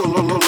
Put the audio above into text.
One